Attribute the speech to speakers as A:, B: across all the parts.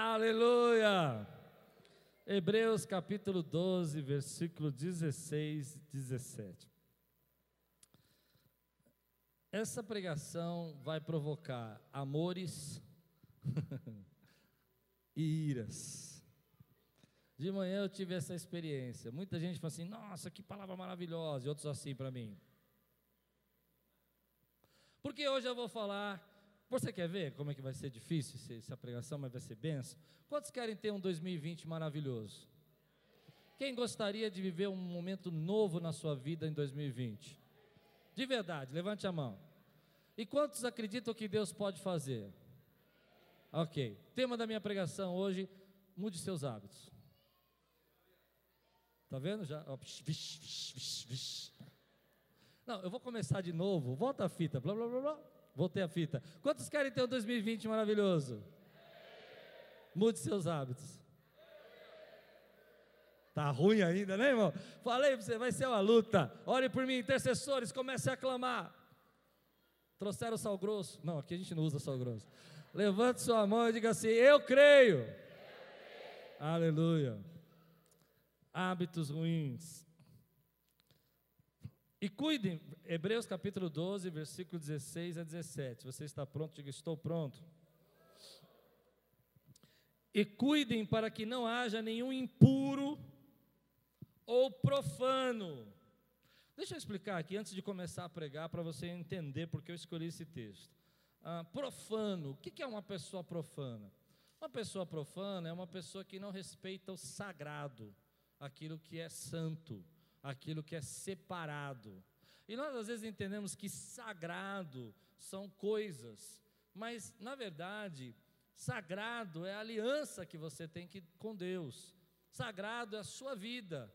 A: Aleluia! Hebreus capítulo 12, versículo 16 e 17. Essa pregação vai provocar amores e iras. De manhã eu tive essa experiência. Muita gente fala assim: nossa, que palavra maravilhosa, e outros assim para mim. Porque hoje eu vou falar. Você quer ver como é que vai ser difícil essa pregação, mas vai ser benção? Quantos querem ter um 2020 maravilhoso? Quem gostaria de viver um momento novo na sua vida em 2020? De verdade, levante a mão. E quantos acreditam que Deus pode fazer? Ok. Tema da minha pregação hoje: mude seus hábitos. Tá vendo já? Não, eu vou começar de novo. Volta a fita. Blá, blá, blá, blá. Voltei a fita. Quantos querem ter um 2020 maravilhoso? Mude seus hábitos. Tá ruim ainda, né, irmão? Falei para você, vai ser uma luta. Ore por mim, intercessores, comece a clamar. Trouxeram sal grosso? Não, aqui a gente não usa sal grosso. Levante sua mão e diga assim: Eu creio. Eu creio. Aleluia. Hábitos ruins. E cuidem, Hebreus capítulo 12, versículo 16 a 17. Você está pronto? Diga: Estou pronto. E cuidem para que não haja nenhum impuro ou profano. Deixa eu explicar aqui antes de começar a pregar para você entender porque eu escolhi esse texto. Ah, profano, o que é uma pessoa profana? Uma pessoa profana é uma pessoa que não respeita o sagrado, aquilo que é santo, aquilo que é separado. E nós às vezes entendemos que sagrado são coisas, mas na verdade, sagrado é a aliança que você tem que, com Deus. Sagrado é a sua vida.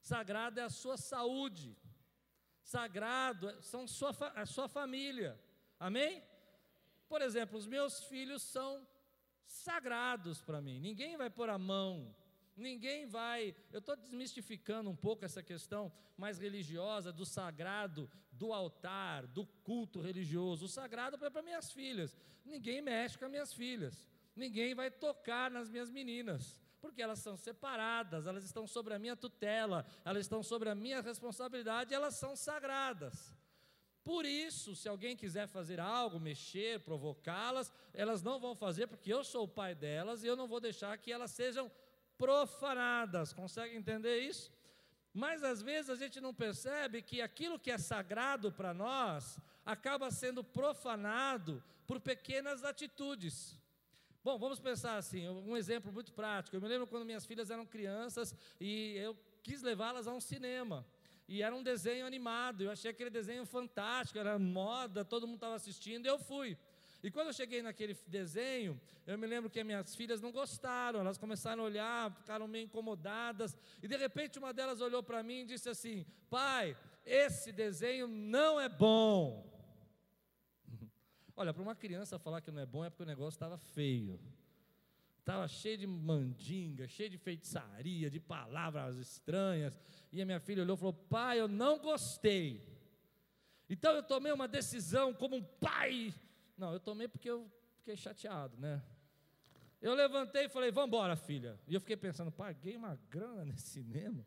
A: Sagrado é a sua saúde. Sagrado é, são sua, a sua família. Amém? Por exemplo, os meus filhos são sagrados para mim. Ninguém vai pôr a mão, ninguém vai. Eu estou desmistificando um pouco essa questão mais religiosa do sagrado, do altar, do culto religioso. O sagrado é para minhas filhas. Ninguém mexe com as minhas filhas. Ninguém vai tocar nas minhas meninas porque elas são separadas, elas estão sobre a minha tutela, elas estão sobre a minha responsabilidade, elas são sagradas. Por isso, se alguém quiser fazer algo, mexer, provocá-las, elas não vão fazer, porque eu sou o pai delas e eu não vou deixar que elas sejam profanadas. Consegue entender isso? Mas às vezes a gente não percebe que aquilo que é sagrado para nós acaba sendo profanado por pequenas atitudes. Bom, vamos pensar assim, um exemplo muito prático. Eu me lembro quando minhas filhas eram crianças e eu quis levá-las a um cinema. E era um desenho animado, eu achei aquele desenho fantástico, era moda, todo mundo estava assistindo, e eu fui. E quando eu cheguei naquele desenho, eu me lembro que minhas filhas não gostaram, elas começaram a olhar, ficaram meio incomodadas, e de repente uma delas olhou para mim e disse assim: Pai, esse desenho não é bom. Olha, para uma criança falar que não é bom é porque o negócio estava feio. Estava cheio de mandinga, cheio de feitiçaria, de palavras estranhas. E a minha filha olhou e falou: Pai, eu não gostei. Então eu tomei uma decisão como um pai. Não, eu tomei porque eu fiquei chateado, né? Eu levantei e falei: Vamos embora, filha. E eu fiquei pensando: Paguei uma grana nesse cinema.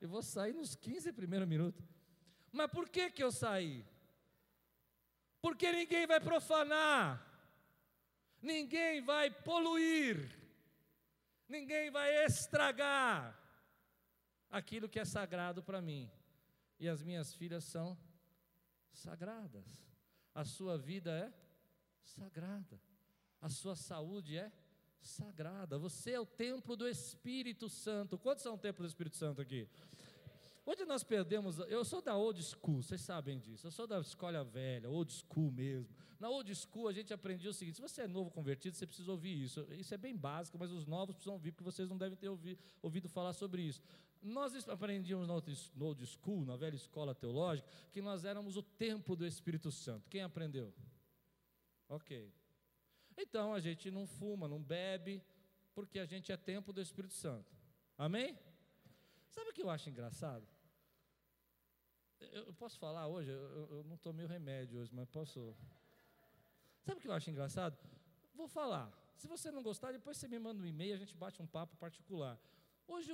A: Eu vou sair nos 15 primeiros minutos. Mas por que, que eu saí? porque ninguém vai profanar, ninguém vai poluir, ninguém vai estragar aquilo que é sagrado para mim. E as minhas filhas são sagradas. A sua vida é sagrada. A sua saúde é sagrada. Você é o templo do Espírito Santo. Quantos são o templo do Espírito Santo aqui? Onde nós perdemos, eu sou da old school, vocês sabem disso, eu sou da escola velha, old school mesmo. Na old school a gente aprendia o seguinte: se você é novo convertido, você precisa ouvir isso. Isso é bem básico, mas os novos precisam ouvir, porque vocês não devem ter ouvido, falar sobre isso. Nós aprendíamos no old school, na velha escola teológica, que nós éramos o templo do Espírito Santo. Quem aprendeu? Ok. Então a gente não fuma, não bebe, porque a gente é templo do Espírito Santo. Amém? Sabe o que eu acho engraçado? Eu, posso falar hoje? Eu, eu não tomei o remédio hoje, mas posso. Sabe o que eu acho engraçado? Vou falar. Se você não gostar, depois você me manda um e-mail, a gente bate um papo particular. Hoje,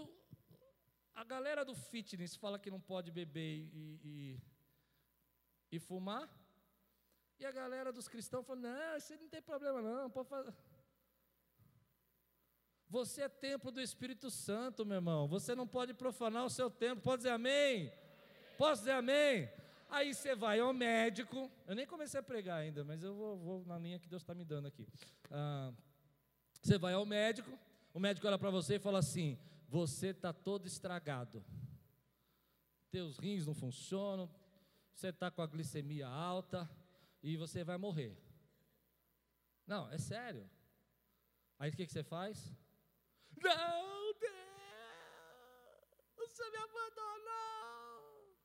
A: a galera do fitness fala que não pode beber e, e, e fumar, e a galera dos cristãos fala: não, isso não tem problema, não, pode fazer. Você é templo do Espírito Santo, meu irmão. Você não pode profanar o seu templo. Pode dizer amém? Posso dizer amém? Aí você vai ao médico. Eu nem comecei a pregar ainda, mas eu vou, vou na linha que Deus está me dando aqui. Ah, você vai ao médico. O médico olha para você e fala assim: Você está todo estragado. Teus rins não funcionam. Você está com a glicemia alta. E você vai morrer. Não, é sério. Aí o que, que você faz? Não, Deus, você me abandonou.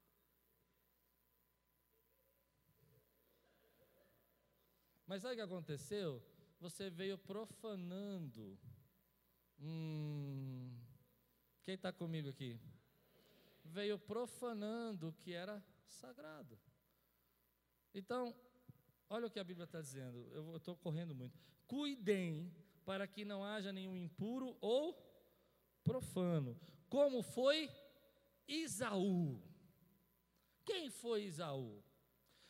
A: Mas sabe o que aconteceu? Você veio profanando. Hum, quem está comigo aqui? Veio profanando o que era sagrado. Então, olha o que a Bíblia está dizendo. Eu estou correndo muito. Cuidem para que não haja nenhum impuro ou profano, como foi Isaú. Quem foi Isaú?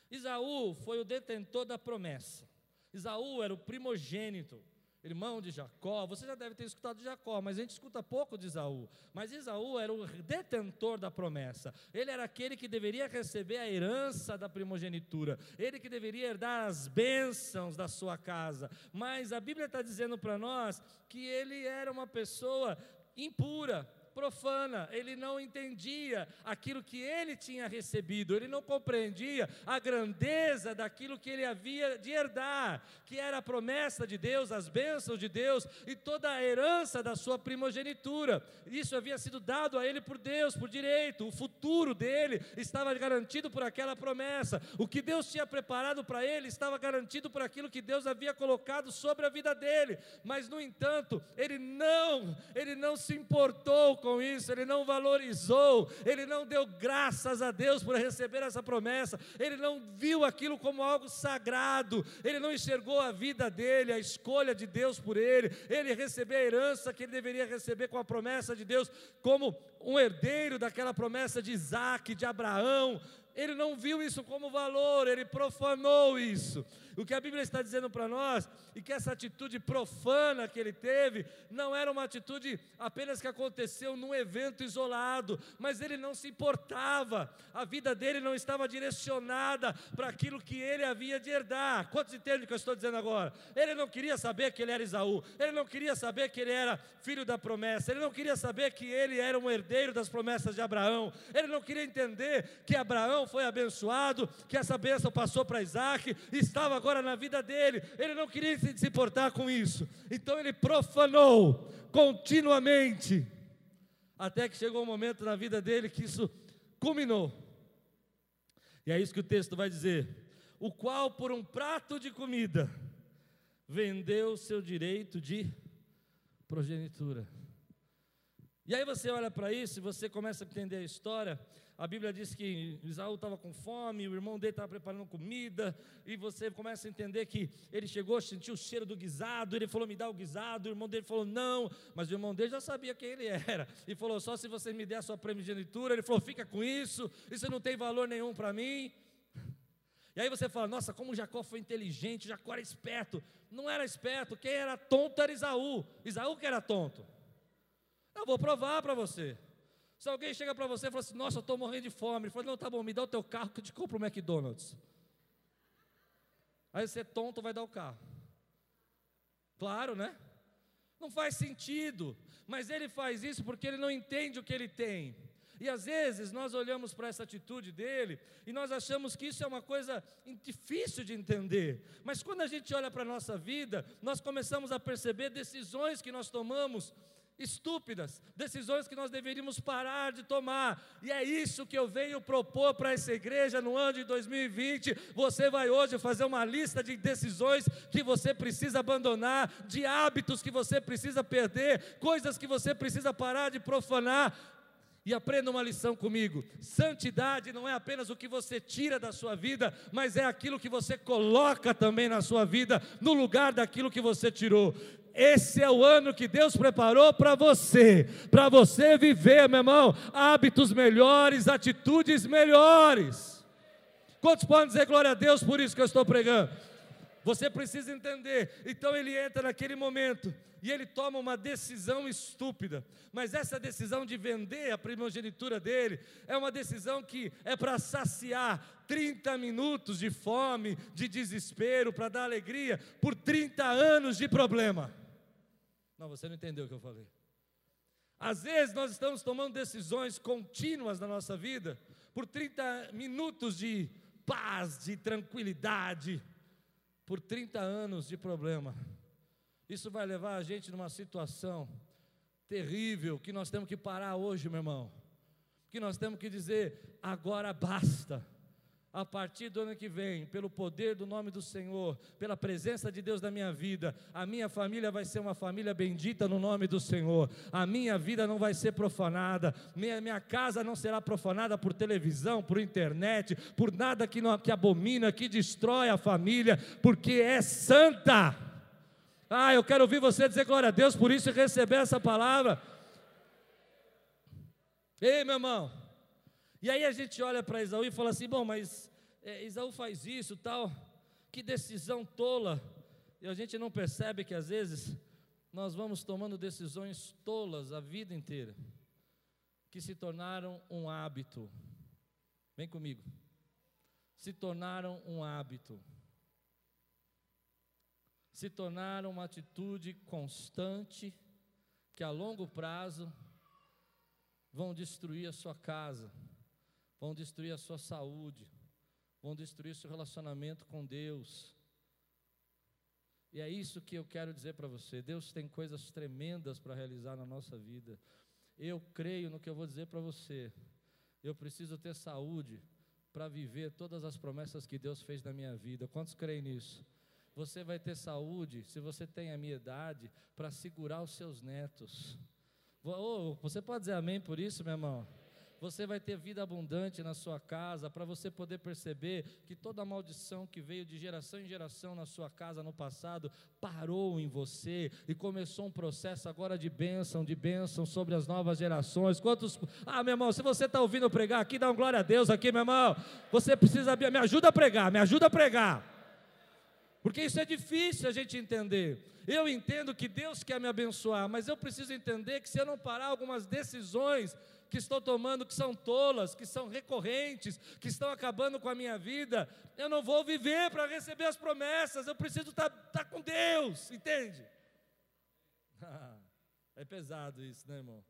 A: Isaú foi o detentor da promessa. Isaú era o primogênito irmão de Jacó. Você já deve ter escutado de Jacó, mas a gente escuta pouco de Isaú. Mas Isaú era o detentor da promessa. Ele era aquele que deveria receber a herança da primogenitura. Ele que deveria herdar as bênçãos da sua casa. Mas a Bíblia está dizendo para nós que ele era uma pessoa impura profana, ele não entendia aquilo que ele tinha recebido, ele não compreendia a grandeza daquilo que ele havia de herdar, que era a promessa de Deus, as bênçãos de Deus e toda a herança da sua primogenitura. Isso havia sido dado a ele por Deus, por direito, o futuro dele estava garantido por aquela promessa, o que Deus tinha preparado para ele estava garantido por aquilo que Deus havia colocado sobre a vida dele, mas no entanto, ele não, ele não se importou com isso, ele não valorizou, ele não deu graças a Deus por receber essa promessa, ele não viu aquilo como algo sagrado, ele não enxergou a vida dele, a escolha de Deus por ele, ele recebeu a herança que ele deveria receber com a promessa de Deus, como um herdeiro daquela promessa de Isaac, de Abraão, ele não viu isso como valor, ele profanou isso. O que a Bíblia está dizendo para nós, e que essa atitude profana que ele teve, não era uma atitude apenas que aconteceu num evento isolado, mas ele não se importava, a vida dele não estava direcionada para aquilo que ele havia de herdar. Quantos entendem o que eu estou dizendo agora? Ele não queria saber que ele era Isaú, ele não queria saber que ele era filho da promessa, ele não queria saber que ele era um herdeiro das promessas de Abraão, ele não queria entender que Abraão foi abençoado, que essa bênção passou para Isaac, estava agora na vida dele. Ele não queria se importar com isso. Então ele profanou continuamente. Até que chegou um momento na vida dele que isso culminou. E é isso que o texto vai dizer: o qual por um prato de comida vendeu seu direito de progenitura. E aí você olha para isso e você começa a entender a história. A Bíblia diz que Isaú estava com fome, o irmão dele estava preparando comida, e você começa a entender que ele chegou, sentiu o cheiro do guisado, ele falou: Me dá o guisado, o irmão dele falou: Não, mas o irmão dele já sabia quem ele era, e falou: Só se você me der a sua primogenitura. Ele falou: Fica com isso, isso não tem valor nenhum para mim. E aí você fala: Nossa, como Jacó foi inteligente, Jacó era esperto. Não era esperto, quem era tonto era Isaú, Isaú que era tonto. Eu vou provar para você. Se alguém chega para você e fala assim, nossa, eu estou morrendo de fome, ele fala, não, tá bom, me dá o teu carro que eu te compro o McDonald's. Aí você tonto vai dar o carro. Claro, né? Não faz sentido, mas ele faz isso porque ele não entende o que ele tem. E às vezes nós olhamos para essa atitude dele e nós achamos que isso é uma coisa difícil de entender. Mas quando a gente olha para a nossa vida, nós começamos a perceber decisões que nós tomamos estúpidas, decisões que nós deveríamos parar de tomar. E é isso que eu venho propor para essa igreja no ano de 2020. Você vai hoje fazer uma lista de decisões que você precisa abandonar, de hábitos que você precisa perder, coisas que você precisa parar de profanar. E aprenda uma lição comigo: santidade não é apenas o que você tira da sua vida, mas é aquilo que você coloca também na sua vida, no lugar daquilo que você tirou. Esse é o ano que Deus preparou para você, para você viver, meu irmão, hábitos melhores, atitudes melhores. Quantos podem dizer glória a Deus por isso que eu estou pregando? Você precisa entender. Então ele entra naquele momento e ele toma uma decisão estúpida. Mas essa decisão de vender a primogenitura dele é uma decisão que é para saciar 30 minutos de fome, de desespero, para dar alegria por 30 anos de problema. Não, você não entendeu o que eu falei. Às vezes nós estamos tomando decisões contínuas na nossa vida por 30 minutos de paz, de tranquilidade, por 30 anos de problema. Isso vai levar a gente numa situação terrível que nós temos que parar hoje, meu irmão. Que nós temos que dizer: agora basta a partir do ano que vem, pelo poder do nome do Senhor, pela presença de Deus na minha vida, a minha família vai ser uma família bendita no nome do Senhor, a minha vida não vai ser profanada, minha, minha casa não será profanada por televisão, por internet, por nada que, não, que abomina, que destrói a família, porque é santa. Ah, eu quero ouvir você dizer glória a Deus por isso e receber essa palavra. Ei, meu irmão, e aí a gente olha para Isaú e fala assim: bom, mas é, Isaú faz isso, tal, que decisão tola. E a gente não percebe que às vezes nós vamos tomando decisões tolas a vida inteira, que se tornaram um hábito. Vem comigo. Se tornaram um hábito. Se tornaram uma atitude constante que a longo prazo vão destruir a sua casa vão destruir a sua saúde, vão destruir seu relacionamento com Deus. E é isso que eu quero dizer para você. Deus tem coisas tremendas para realizar na nossa vida. Eu creio no que eu vou dizer para você. Eu preciso ter saúde para viver todas as promessas que Deus fez na minha vida. Quantos creem nisso? Você vai ter saúde, se você tem a minha idade, para segurar os seus netos. Oh, você pode dizer amém por isso, meu irmão? Você vai ter vida abundante na sua casa, para você poder perceber que toda maldição que veio de geração em geração na sua casa no passado parou em você e começou um processo agora de bênção, de bênção sobre as novas gerações. Quantos. Ah, meu irmão, se você está ouvindo pregar aqui, dá um glória a Deus aqui, meu irmão. Você precisa. Me ajuda a pregar, me ajuda a pregar. Porque isso é difícil a gente entender. Eu entendo que Deus quer me abençoar, mas eu preciso entender que se eu não parar algumas decisões que estou tomando que são tolas, que são recorrentes, que estão acabando com a minha vida, eu não vou viver para receber as promessas, eu preciso estar, tá, tá com Deus, entende? é pesado isso, né, irmão?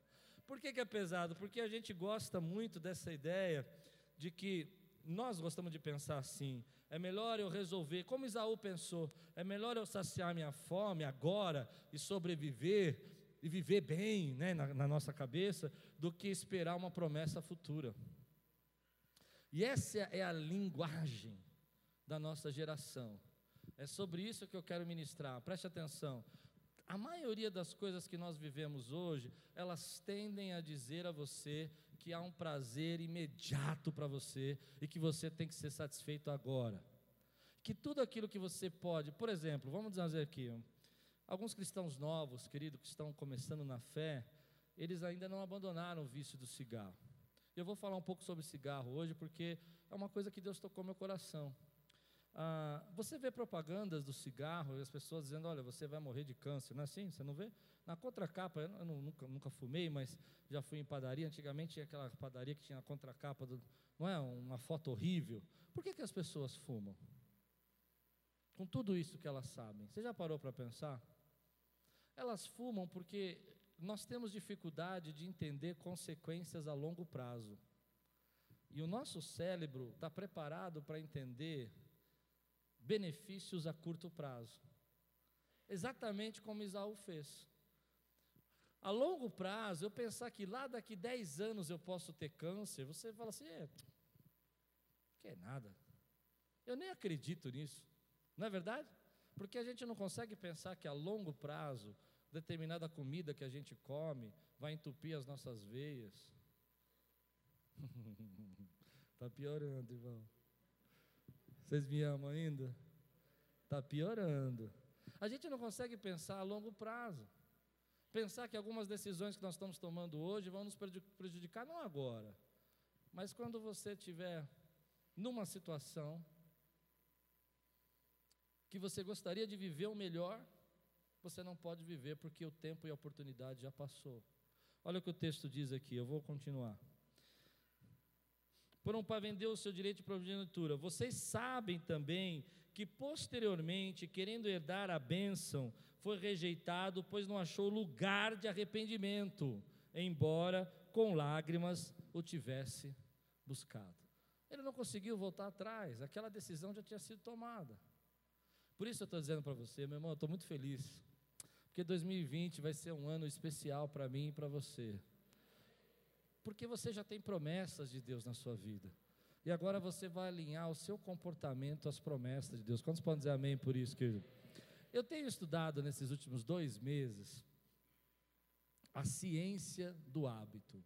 A: Por que, que é pesado? Porque a gente gosta muito dessa ideia de que nós gostamos de pensar assim: é melhor eu resolver, como Isaú pensou, é melhor eu saciar minha fome agora e sobreviver e viver bem né, na, na nossa cabeça, do que esperar uma promessa futura. E essa é a linguagem da nossa geração. É sobre isso que eu quero ministrar. Preste atenção. A maioria das coisas que nós vivemos hoje, elas tendem a dizer a você que há um prazer imediato para você e que você tem que ser satisfeito agora. Que tudo aquilo que você pode, por exemplo, vamos dizer aqui, Alguns cristãos novos, querido, que estão começando na fé, eles ainda não abandonaram o vício do cigarro. Eu vou falar um pouco sobre cigarro hoje, porque é uma coisa que Deus tocou meu coração. Ah, você vê propagandas do cigarro e as pessoas dizendo: Olha, você vai morrer de câncer, não é assim? Você não vê? Na contracapa, eu não, nunca, nunca fumei, mas já fui em padaria. Antigamente tinha aquela padaria que tinha a contracapa, do, não é? Uma foto horrível. Por que, que as pessoas fumam? Com tudo isso que elas sabem. Você já parou para pensar? Elas fumam porque nós temos dificuldade de entender consequências a longo prazo. E o nosso cérebro está preparado para entender benefícios a curto prazo. Exatamente como Isaú fez. A longo prazo, eu pensar que lá daqui 10 anos eu posso ter câncer, você fala assim, é, que é nada. Eu nem acredito nisso. Não é verdade? Porque a gente não consegue pensar que a longo prazo, determinada comida que a gente come vai entupir as nossas veias. Está piorando, irmão. Vocês me amam ainda? Está piorando. A gente não consegue pensar a longo prazo. Pensar que algumas decisões que nós estamos tomando hoje vão nos prejudicar, não agora, mas quando você estiver numa situação que você gostaria de viver o melhor, você não pode viver porque o tempo e a oportunidade já passou. Olha o que o texto diz aqui, eu vou continuar. Foram para vender o seu direito de progenitura. Vocês sabem também que posteriormente, querendo herdar a bênção, foi rejeitado, pois não achou lugar de arrependimento, embora com lágrimas o tivesse buscado. Ele não conseguiu voltar atrás, aquela decisão já tinha sido tomada. Por isso eu estou dizendo para você, meu irmão, eu estou muito feliz, porque 2020 vai ser um ano especial para mim e para você. Porque você já tem promessas de Deus na sua vida. E agora você vai alinhar o seu comportamento às promessas de Deus. Quantos podem dizer amém por isso, querido? Eu tenho estudado nesses últimos dois meses a ciência do hábito.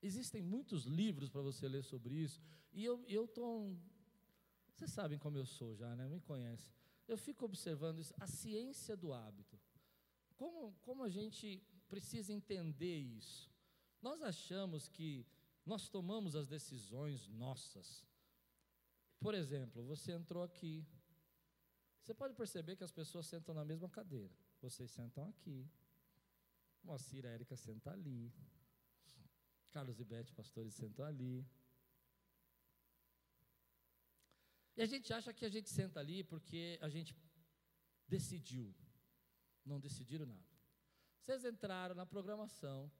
A: Existem muitos livros para você ler sobre isso. E eu estou. Vocês sabem como eu sou já, né? Me conhece. Eu fico observando isso, a ciência do hábito. Como, como a gente precisa entender isso? Nós achamos que nós tomamos as decisões nossas. Por exemplo, você entrou aqui. Você pode perceber que as pessoas sentam na mesma cadeira. Vocês sentam aqui. Moacir e Érica sentam ali. Carlos e Beth, pastores, sentam ali. E a gente acha que a gente senta ali porque a gente decidiu. Não decidiram nada. Vocês entraram na programação,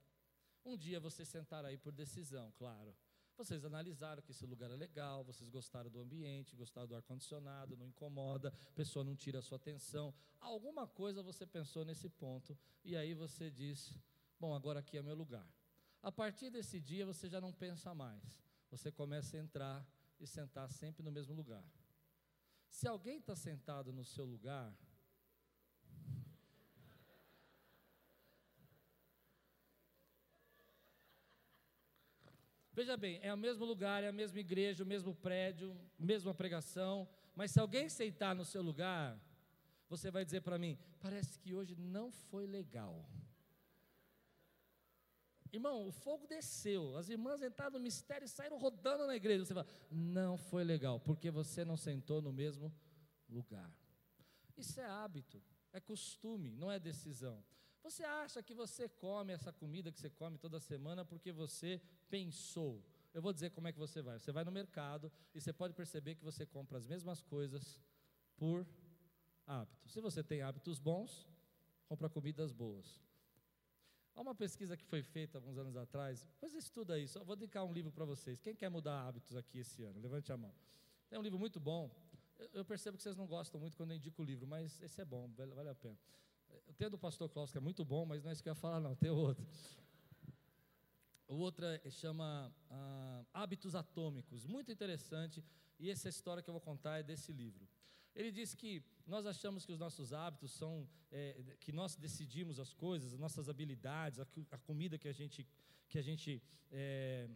A: um dia vocês sentaram aí por decisão, claro. Vocês analisaram que esse lugar é legal, vocês gostaram do ambiente, gostaram do ar-condicionado, não incomoda, a pessoa não tira a sua atenção. Alguma coisa você pensou nesse ponto, e aí você diz: Bom, agora aqui é meu lugar. A partir desse dia você já não pensa mais. Você começa a entrar e sentar sempre no mesmo lugar. Se alguém está sentado no seu lugar, Veja bem, é o mesmo lugar, é a mesma igreja, o mesmo prédio, mesma pregação, mas se alguém sentar no seu lugar, você vai dizer para mim: parece que hoje não foi legal. Irmão, o fogo desceu, as irmãs entraram no mistério e saíram rodando na igreja. Você fala: não foi legal, porque você não sentou no mesmo lugar. Isso é hábito, é costume, não é decisão. Você acha que você come essa comida que você come toda semana porque você pensou? Eu vou dizer como é que você vai. Você vai no mercado e você pode perceber que você compra as mesmas coisas por hábito. Se você tem hábitos bons, compra comidas boas. Há uma pesquisa que foi feita alguns anos atrás, depois estuda isso. Eu vou dedicar um livro para vocês. Quem quer mudar hábitos aqui esse ano? Levante a mão. É um livro muito bom. Eu percebo que vocês não gostam muito quando eu indico o livro, mas esse é bom, vale a pena. Tem do pastor Klaus, que é muito bom, mas não é isso que eu ia falar, não, tem outro. O outro é, chama ah, Hábitos Atômicos, muito interessante, e essa história que eu vou contar é desse livro. Ele diz que nós achamos que os nossos hábitos são, é, que nós decidimos as coisas, as nossas habilidades, a, a comida que a gente, que a gente é,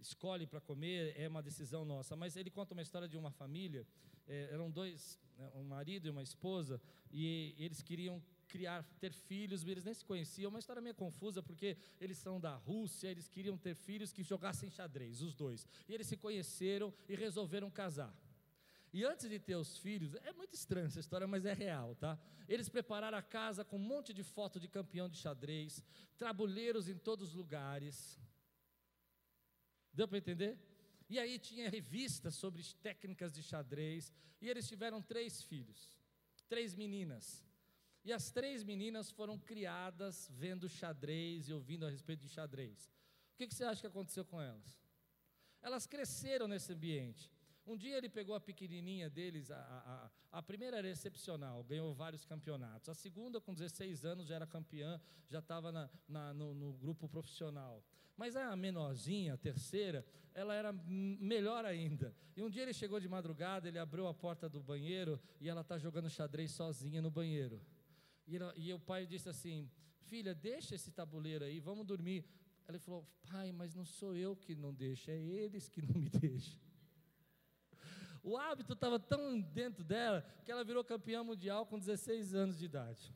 A: escolhe para comer é uma decisão nossa. Mas ele conta uma história de uma família, é, eram dois, né, um marido e uma esposa, e eles queriam criar, ter filhos, eles nem se conheciam, uma história meio confusa, porque eles são da Rússia, eles queriam ter filhos que jogassem xadrez, os dois. E eles se conheceram e resolveram casar. E antes de ter os filhos, é muito estranha essa história, mas é real, tá? Eles prepararam a casa com um monte de foto de campeão de xadrez, trabuleiros em todos os lugares. Deu para entender? E aí tinha revistas sobre técnicas de xadrez, e eles tiveram três filhos, três meninas. E as três meninas foram criadas vendo xadrez e ouvindo a respeito de xadrez. O que, que você acha que aconteceu com elas? Elas cresceram nesse ambiente. Um dia ele pegou a pequenininha deles, a, a, a, primeira era excepcional, ganhou vários campeonatos. A segunda, com 16 anos, já era campeã, já estava no, no, grupo profissional. Mas a menorzinha, a terceira, ela era melhor ainda. E um dia ele chegou de madrugada, ele abriu a porta do banheiro e ela está jogando xadrez sozinha no banheiro. E, ela, e o pai disse assim: Filha, deixa esse tabuleiro aí, vamos dormir. Ela falou: Pai, mas não sou eu que não deixo, é eles que não me deixam. O hábito estava tão dentro dela que ela virou campeã mundial com 16 anos de idade.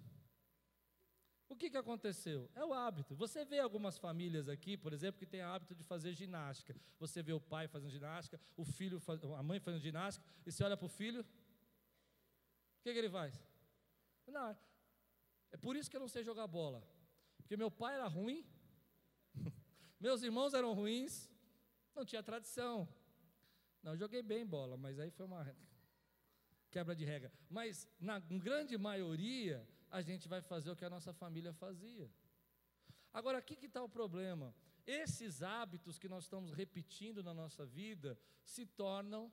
A: O que, que aconteceu? É o hábito. Você vê algumas famílias aqui, por exemplo, que têm hábito de fazer ginástica. Você vê o pai fazendo ginástica, o filho, a mãe fazendo ginástica, e você olha para o filho, o que, que ele faz? Não, é por isso que eu não sei jogar bola. Porque meu pai era ruim, meus irmãos eram ruins, não tinha tradição. Não, joguei bem bola, mas aí foi uma quebra de regra. Mas na grande maioria, a gente vai fazer o que a nossa família fazia. Agora, aqui que está o problema. Esses hábitos que nós estamos repetindo na nossa vida se tornam,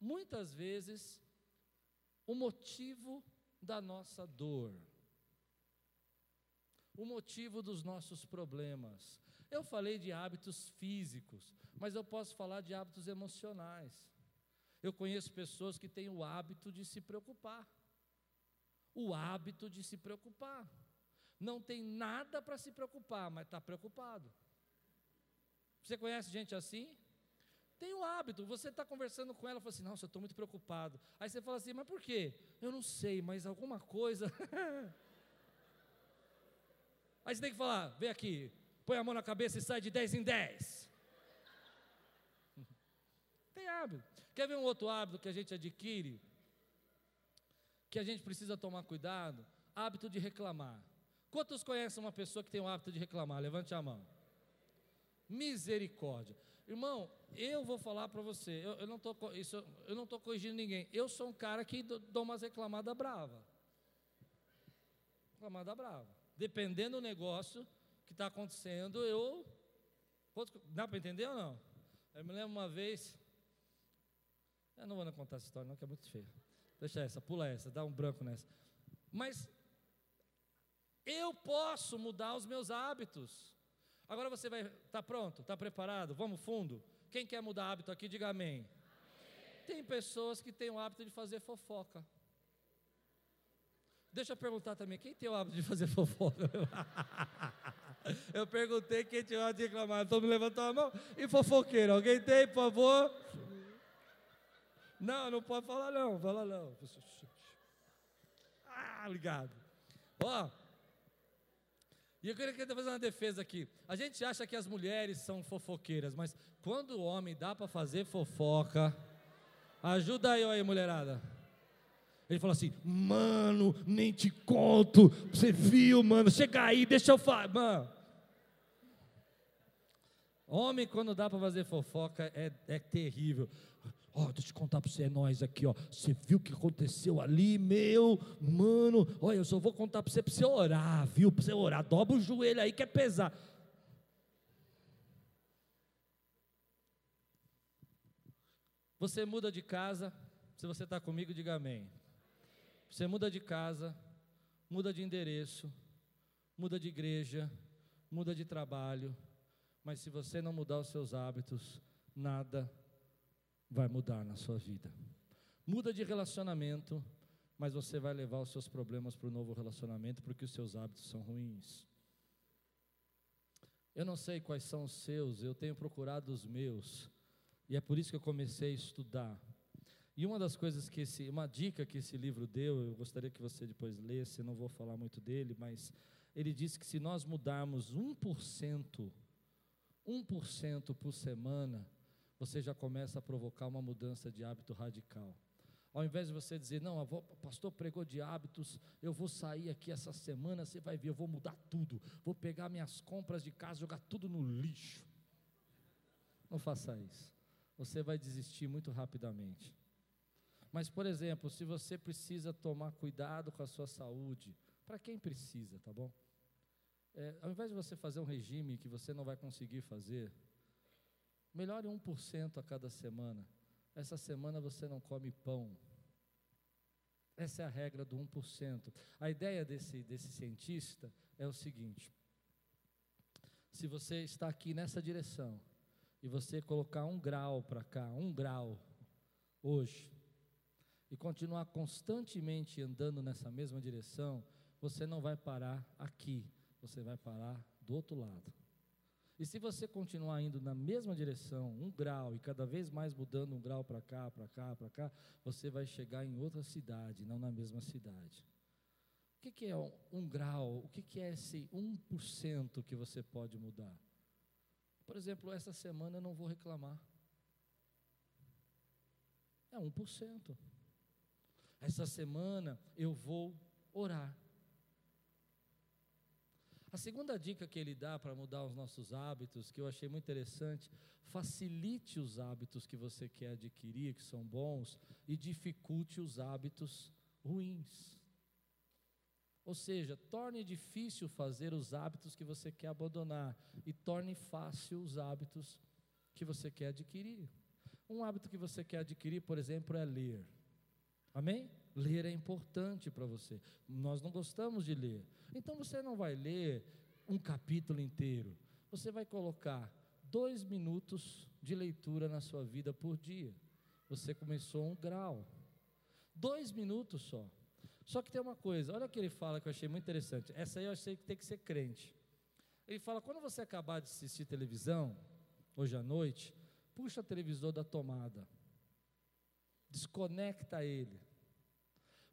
A: muitas vezes, o motivo da nossa dor, o motivo dos nossos problemas. Eu falei de hábitos físicos, mas eu posso falar de hábitos emocionais. Eu conheço pessoas que têm o hábito de se preocupar o hábito de se preocupar. Não tem nada para se preocupar, mas está preocupado. Você conhece gente assim? Tem o hábito, você está conversando com ela e fala assim, nossa, eu estou muito preocupado. Aí você fala assim, mas por quê? Eu não sei, mas alguma coisa. Aí você tem que falar, vem aqui, põe a mão na cabeça e sai de 10 em 10. Tem hábito. Quer ver um outro hábito que a gente adquire? que a gente precisa tomar cuidado, hábito de reclamar. Quantos conhecem uma pessoa que tem o hábito de reclamar? Levante a mão. Misericórdia. Irmão, eu vou falar para você, eu, eu não estou isso, eu não estou corrigindo ninguém. Eu sou um cara que dou umas reclamadas brava. Reclamada brava. Dependendo do negócio que está acontecendo, eu. Dá para entender ou não? Eu me lembro uma vez. Eu não vou contar essa história, não, que é muito feio. Deixa essa, pula essa, dá um branco nessa. Mas eu posso mudar os meus hábitos. Agora você vai, está pronto? Está preparado? Vamos fundo? Quem quer mudar hábito aqui, diga amém. amém. Tem pessoas que têm o hábito de fazer fofoca. Deixa eu perguntar também, quem tem o hábito de fazer fofoca? eu perguntei quem tinha de reclamar, todo mundo levantou a mão. E fofoqueiro, alguém tem, por favor? Não, não pode falar não, fala não. Ah, ligado. Ó, e eu queria fazer uma defesa aqui. A gente acha que as mulheres são fofoqueiras, mas quando o homem dá para fazer fofoca, ajuda aí, aí, mulherada. Ele fala assim, mano, nem te conto. Você viu, mano? Chega aí, deixa eu falar. Mano. Homem, quando dá para fazer fofoca, é, é terrível. Ó, oh, deixa eu contar para você, é nós aqui, ó. Você viu o que aconteceu ali, meu, mano? Olha, eu só vou contar para você para você orar, viu? Para você orar. Dobra o joelho aí que é pesar. Você muda de casa, se você está comigo, diga amém. Você muda de casa, muda de endereço, muda de igreja, muda de trabalho, mas se você não mudar os seus hábitos, nada vai mudar na sua vida. Muda de relacionamento, mas você vai levar os seus problemas para o novo relacionamento porque os seus hábitos são ruins. Eu não sei quais são os seus, eu tenho procurado os meus, e é por isso que eu comecei a estudar. E uma das coisas que esse, uma dica que esse livro deu, eu gostaria que você depois lesse, não vou falar muito dele, mas ele disse que se nós mudarmos 1%, 1% por semana, você já começa a provocar uma mudança de hábito radical. Ao invés de você dizer, não, o pastor pregou de hábitos, eu vou sair aqui essa semana, você vai ver, eu vou mudar tudo, vou pegar minhas compras de casa, jogar tudo no lixo. Não faça isso. Você vai desistir muito rapidamente. Mas, por exemplo, se você precisa tomar cuidado com a sua saúde, para quem precisa, tá bom? É, ao invés de você fazer um regime que você não vai conseguir fazer, Melhore 1% a cada semana. Essa semana você não come pão. Essa é a regra do 1%. A ideia desse, desse cientista é o seguinte: se você está aqui nessa direção e você colocar um grau para cá, um grau, hoje, e continuar constantemente andando nessa mesma direção, você não vai parar aqui, você vai parar do outro lado. E se você continuar indo na mesma direção, um grau, e cada vez mais mudando um grau para cá, para cá, para cá, você vai chegar em outra cidade, não na mesma cidade. O que, que é um, um, grau? O que, que é esse 1% que você pode mudar? Por exemplo, essa semana eu não vou reclamar. É 1%. Essa semana eu vou orar. A segunda dica que ele dá para mudar os nossos hábitos, que eu achei muito interessante, facilite os hábitos que você quer adquirir, que são bons, e dificulte os hábitos ruins. Ou seja, torne difícil fazer os hábitos que você quer abandonar e torne fácil os hábitos que você quer adquirir. Um hábito que você quer adquirir, por exemplo, é ler. Amém? Ler é importante para você. Nós não gostamos de ler. Então você não vai ler um capítulo inteiro. Você vai colocar dois minutos de leitura na sua vida por dia. Você começou um grau. Dois minutos só. Só que tem uma coisa, olha o que ele fala que eu achei muito interessante. Essa aí eu achei que tem que ser crente. Ele fala: quando você acabar de assistir televisão, hoje à noite, puxa o televisor da tomada, desconecta ele,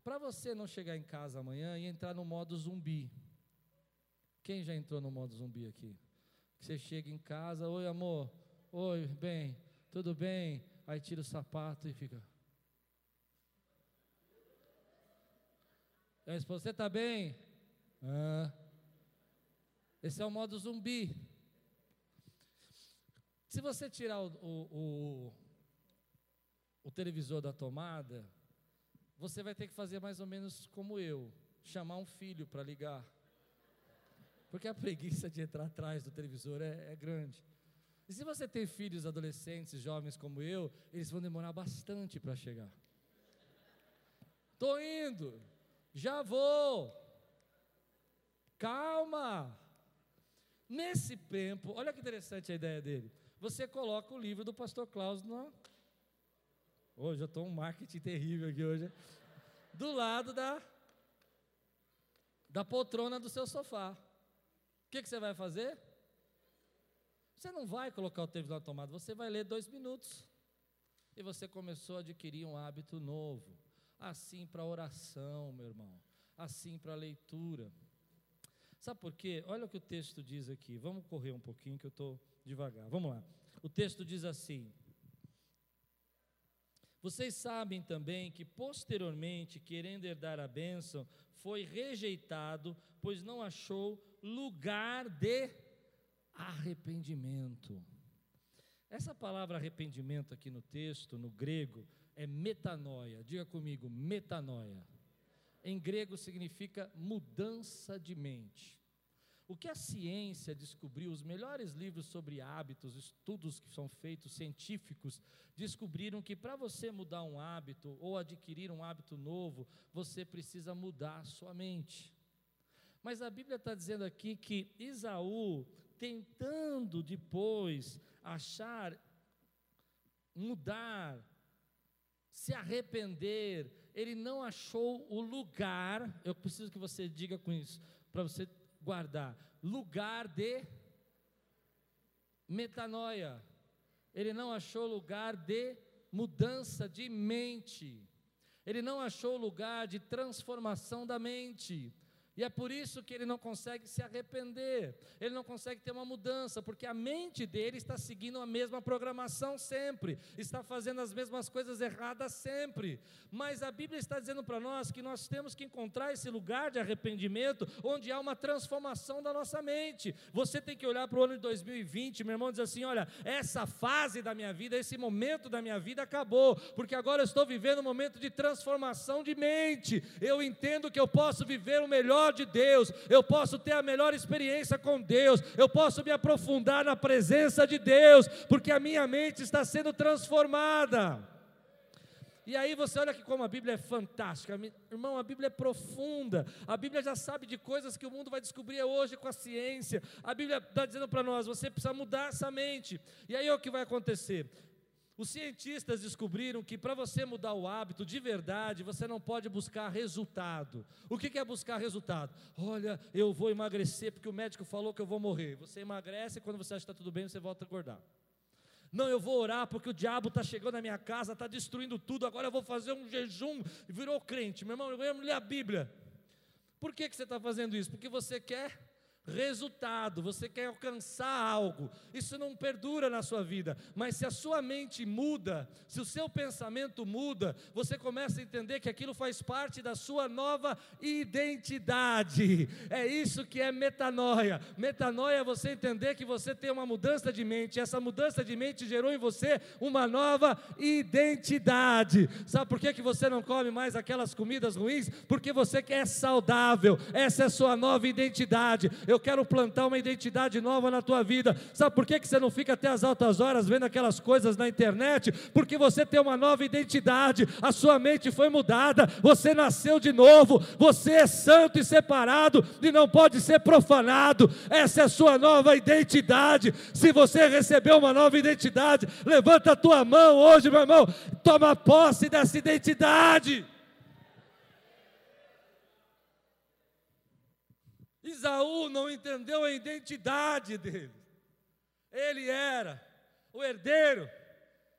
A: para você não chegar em casa amanhã e entrar no modo zumbi. Quem já entrou no modo zumbi aqui? Você chega em casa, oi amor, oi, bem, tudo bem? Aí tira o sapato e fica. Aí você está bem? Ah. Esse é o modo zumbi. Se você tirar o, o, o, o televisor da tomada, você vai ter que fazer mais ou menos como eu, chamar um filho para ligar. Porque a preguiça de entrar atrás do televisor é, é grande. E se você tem filhos adolescentes, jovens como eu, eles vão demorar bastante para chegar. Estou indo, já vou. Calma. Nesse tempo, olha que interessante a ideia dele. Você coloca o livro do pastor Klaus na, Hoje eu estou um marketing terrível aqui hoje. Do lado da, da poltrona do seu sofá. O que, que você vai fazer? Você não vai colocar o televisor na tomada, você vai ler dois minutos. E você começou a adquirir um hábito novo. Assim para oração, meu irmão. Assim para leitura. Sabe por quê? Olha o que o texto diz aqui. Vamos correr um pouquinho que eu estou devagar. Vamos lá. O texto diz assim: vocês sabem também que posteriormente, querendo herdar a bênção, foi rejeitado, pois não achou lugar de arrependimento. Essa palavra arrependimento aqui no texto, no grego, é metanoia. Diga comigo, metanoia. Em grego significa mudança de mente. O que a ciência descobriu, os melhores livros sobre hábitos, estudos que são feitos científicos, descobriram que para você mudar um hábito ou adquirir um hábito novo, você precisa mudar a sua mente. Mas a Bíblia está dizendo aqui que Isaú, tentando depois achar, mudar, se arrepender, ele não achou o lugar, eu preciso que você diga com isso, para você guardar. Lugar de metanoia. Ele não achou lugar de mudança de mente. Ele não achou lugar de transformação da mente. E é por isso que ele não consegue se arrepender, ele não consegue ter uma mudança, porque a mente dele está seguindo a mesma programação sempre, está fazendo as mesmas coisas erradas sempre. Mas a Bíblia está dizendo para nós que nós temos que encontrar esse lugar de arrependimento, onde há uma transformação da nossa mente. Você tem que olhar para o ano de 2020, meu irmão, e dizer assim: olha, essa fase da minha vida, esse momento da minha vida acabou, porque agora eu estou vivendo um momento de transformação de mente. Eu entendo que eu posso viver o melhor melhor de Deus, eu posso ter a melhor experiência com Deus, eu posso me aprofundar na presença de Deus, porque a minha mente está sendo transformada. E aí você olha que como a Bíblia é fantástica, irmão, a Bíblia é profunda, a Bíblia já sabe de coisas que o mundo vai descobrir hoje com a ciência, a Bíblia está dizendo para nós, você precisa mudar essa mente, e aí é o que vai acontecer? Os cientistas descobriram que para você mudar o hábito de verdade, você não pode buscar resultado. O que é buscar resultado? Olha, eu vou emagrecer porque o médico falou que eu vou morrer. Você emagrece e quando você acha que está tudo bem, você volta a engordar. Não, eu vou orar porque o diabo está chegando na minha casa, está destruindo tudo. Agora eu vou fazer um jejum. Virou crente. Meu irmão, eu vou ler a Bíblia. Por que, que você está fazendo isso? Porque você quer resultado, você quer alcançar algo, isso não perdura na sua vida, mas se a sua mente muda, se o seu pensamento muda, você começa a entender que aquilo faz parte da sua nova identidade. É isso que é metanoia. Metanoia é você entender que você tem uma mudança de mente, essa mudança de mente gerou em você uma nova identidade. Sabe por que, que você não come mais aquelas comidas ruins? Porque você quer saudável, essa é a sua nova identidade eu quero plantar uma identidade nova na tua vida. Sabe por que, que você não fica até as altas horas vendo aquelas coisas na internet? Porque você tem uma nova identidade, a sua mente foi mudada, você nasceu de novo, você é santo e separado e não pode ser profanado. Essa é a sua nova identidade. Se você recebeu uma nova identidade, levanta a tua mão hoje, meu irmão, toma posse dessa identidade. Isaú não entendeu a identidade dele. Ele era o herdeiro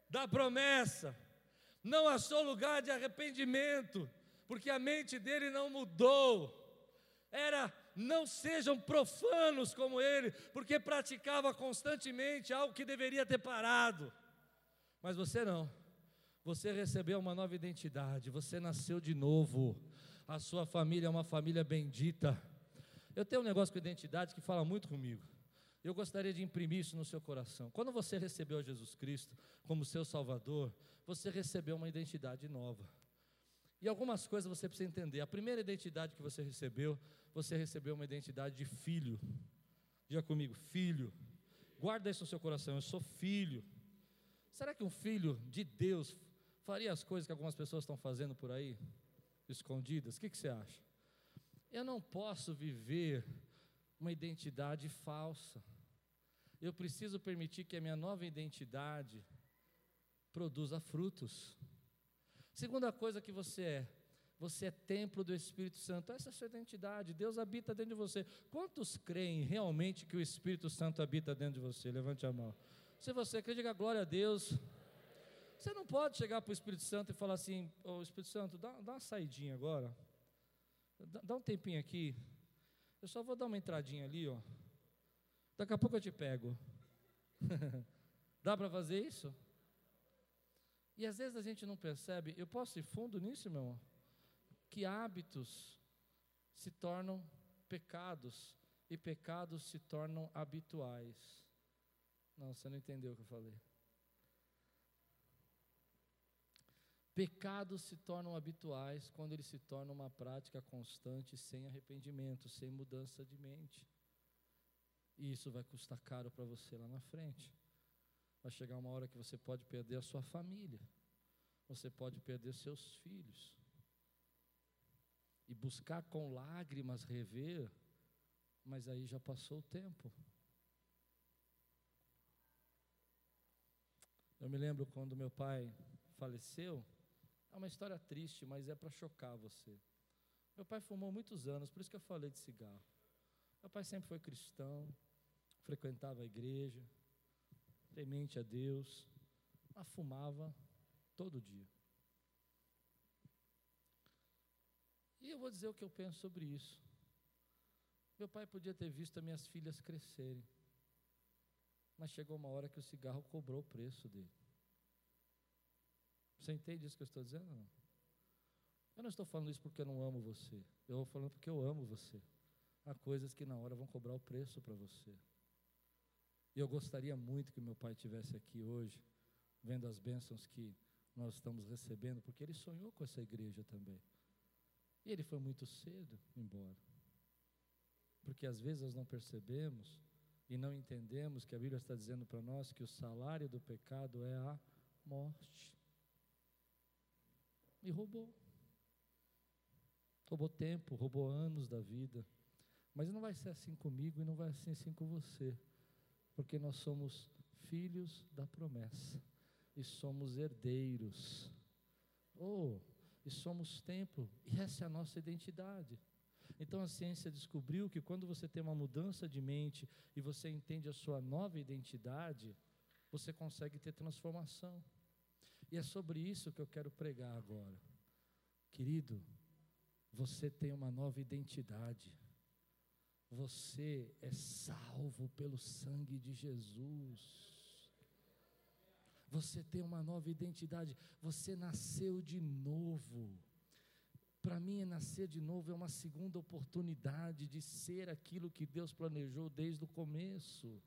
A: da promessa, não achou lugar de arrependimento, porque a mente dele não mudou. Era não sejam profanos como ele, porque praticava constantemente algo que deveria ter parado. Mas você não. Você recebeu uma nova identidade, você nasceu de novo. A sua família é uma família bendita. Eu tenho um negócio com identidade que fala muito comigo. Eu gostaria de imprimir isso no seu coração. Quando você recebeu Jesus Cristo como seu Salvador, você recebeu uma identidade nova. E algumas coisas você precisa entender. A primeira identidade que você recebeu, você recebeu uma identidade de filho. Diga comigo, filho. Guarda isso no seu coração. Eu sou filho. Será que um filho de Deus faria as coisas que algumas pessoas estão fazendo por aí, escondidas? O que, que você acha? Eu não posso viver uma identidade falsa. Eu preciso permitir que a minha nova identidade produza frutos. Segunda coisa que você é, você é templo do Espírito Santo. Essa é a sua identidade. Deus habita dentro de você. Quantos creem realmente que o Espírito Santo habita dentro de você? Levante a mão. Se você crê, diga glória a Deus. Você não pode chegar para o Espírito Santo e falar assim: Ô oh, Espírito Santo, dá, dá uma saidinha agora. Dá um tempinho aqui. Eu só vou dar uma entradinha ali, ó. Daqui a pouco eu te pego. Dá para fazer isso? E às vezes a gente não percebe, eu posso ir fundo nisso, meu irmão? Que hábitos se tornam pecados e pecados se tornam habituais. Não, você não entendeu o que eu falei. Pecados se tornam habituais quando eles se tornam uma prática constante, sem arrependimento, sem mudança de mente. E isso vai custar caro para você lá na frente. Vai chegar uma hora que você pode perder a sua família, você pode perder seus filhos. E buscar com lágrimas rever, mas aí já passou o tempo. Eu me lembro quando meu pai faleceu, é uma história triste, mas é para chocar você. Meu pai fumou muitos anos, por isso que eu falei de cigarro. Meu pai sempre foi cristão, frequentava a igreja, temente a Deus, mas fumava todo dia. E eu vou dizer o que eu penso sobre isso. Meu pai podia ter visto as minhas filhas crescerem, mas chegou uma hora que o cigarro cobrou o preço dele. Você entende isso que eu estou dizendo? Não? Eu não estou falando isso porque eu não amo você. Eu estou falando porque eu amo você. Há coisas que na hora vão cobrar o preço para você. E eu gostaria muito que meu pai estivesse aqui hoje, vendo as bênçãos que nós estamos recebendo, porque ele sonhou com essa igreja também. E ele foi muito cedo embora. Porque às vezes nós não percebemos e não entendemos que a Bíblia está dizendo para nós que o salário do pecado é a morte. E roubou. Roubou tempo, roubou anos da vida. Mas não vai ser assim comigo e não vai ser assim com você. Porque nós somos filhos da promessa. e somos herdeiros. Oh, e somos templo, e essa é a nossa identidade. Então a ciência descobriu que quando você tem uma mudança de mente e você entende a sua nova identidade, você consegue ter transformação. E é sobre isso que eu quero pregar agora. Querido, você tem uma nova identidade. Você é salvo pelo sangue de Jesus. Você tem uma nova identidade. Você nasceu de novo. Para mim, nascer de novo é uma segunda oportunidade de ser aquilo que Deus planejou desde o começo.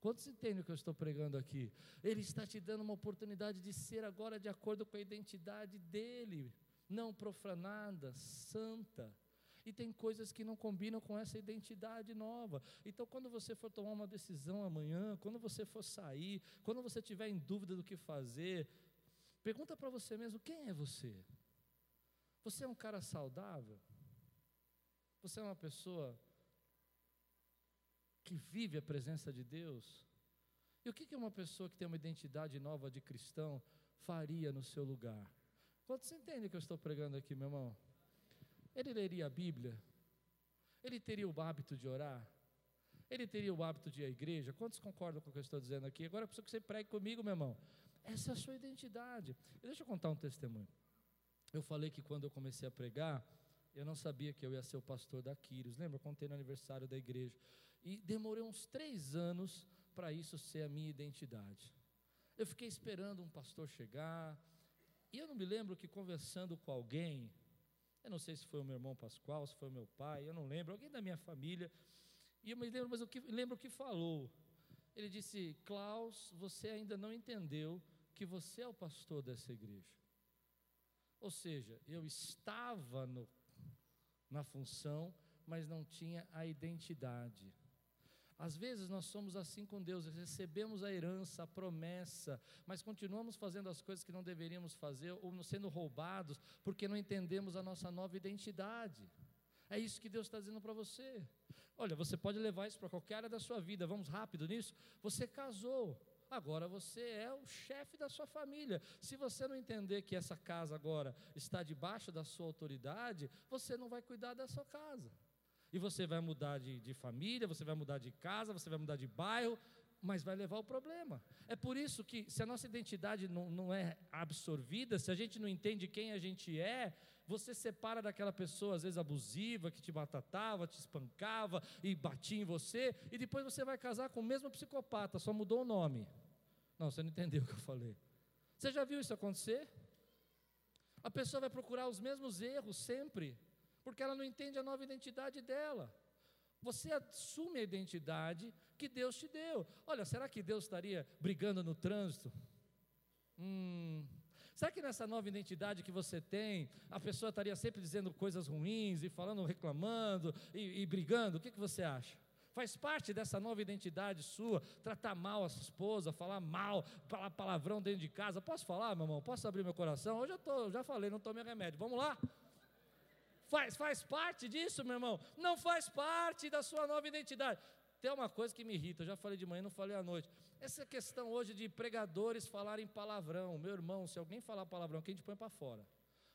A: Quantos entendem o que eu estou pregando aqui? Ele está te dando uma oportunidade de ser agora de acordo com a identidade dele, não profanada, santa. E tem coisas que não combinam com essa identidade nova. Então, quando você for tomar uma decisão amanhã, quando você for sair, quando você tiver em dúvida do que fazer, pergunta para você mesmo: quem é você? Você é um cara saudável? Você é uma pessoa que vive a presença de Deus? E o que, uma pessoa que tem uma identidade nova de cristão faria no seu lugar? Quantos entendem que eu estou pregando aqui, meu irmão? Ele leria a Bíblia? Ele teria o hábito de orar? Ele teria o hábito de ir à igreja? Quantos concordam com o que eu estou dizendo aqui? Agora eu preciso que você pregue comigo, meu irmão. Essa é a sua identidade. E deixa eu contar um testemunho. Eu falei que quando eu comecei a pregar, eu não sabia que eu ia ser o pastor da Quírios. Lembra? Eu contei no aniversário da igreja. E demorei uns três anos para isso ser a minha identidade. Eu fiquei esperando um pastor chegar. E eu não me lembro que conversando com alguém, eu não sei se foi o meu irmão Pascoal, se foi o meu pai, eu não lembro, alguém da minha família. E eu me lembro, mas eu lembro o que falou. Ele disse: Klaus, você ainda não entendeu que você é o pastor dessa igreja. Ou seja, eu estava no, na função, mas não tinha a identidade. Às vezes nós somos assim com Deus, recebemos a herança, a promessa, mas continuamos fazendo as coisas que não deveríamos fazer ou sendo roubados porque não entendemos a nossa nova identidade. É isso que Deus está dizendo para você. Olha, você pode levar isso para qualquer área da sua vida, vamos rápido nisso. Você casou, agora você é o chefe da sua família. Se você não entender que essa casa agora está debaixo da sua autoridade, você não vai cuidar da sua casa. E você vai mudar de, de família, você vai mudar de casa, você vai mudar de bairro, mas vai levar o problema. É por isso que, se a nossa identidade não, não é absorvida, se a gente não entende quem a gente é, você separa daquela pessoa, às vezes abusiva, que te batatava, te espancava e batia em você, e depois você vai casar com o mesmo psicopata, só mudou o nome. Não, você não entendeu o que eu falei. Você já viu isso acontecer? A pessoa vai procurar os mesmos erros sempre, porque ela não entende a nova identidade dela. Você assume a identidade que Deus te deu. Olha, será que Deus estaria brigando no trânsito? Hum, será que nessa nova identidade que você tem, a pessoa estaria sempre dizendo coisas ruins e falando, reclamando e, e brigando? O que, que você acha? Faz parte dessa nova identidade sua, tratar mal a sua esposa, falar mal, falar palavrão dentro de casa. Posso falar, meu irmão? Posso abrir meu coração? Hoje eu tô, já falei, não tomei remédio. Vamos lá? Faz, faz parte disso, meu irmão? Não faz parte da sua nova identidade. Tem uma coisa que me irrita, eu já falei de manhã, não falei à noite. Essa questão hoje de pregadores falarem palavrão. Meu irmão, se alguém falar palavrão, quem te põe para fora?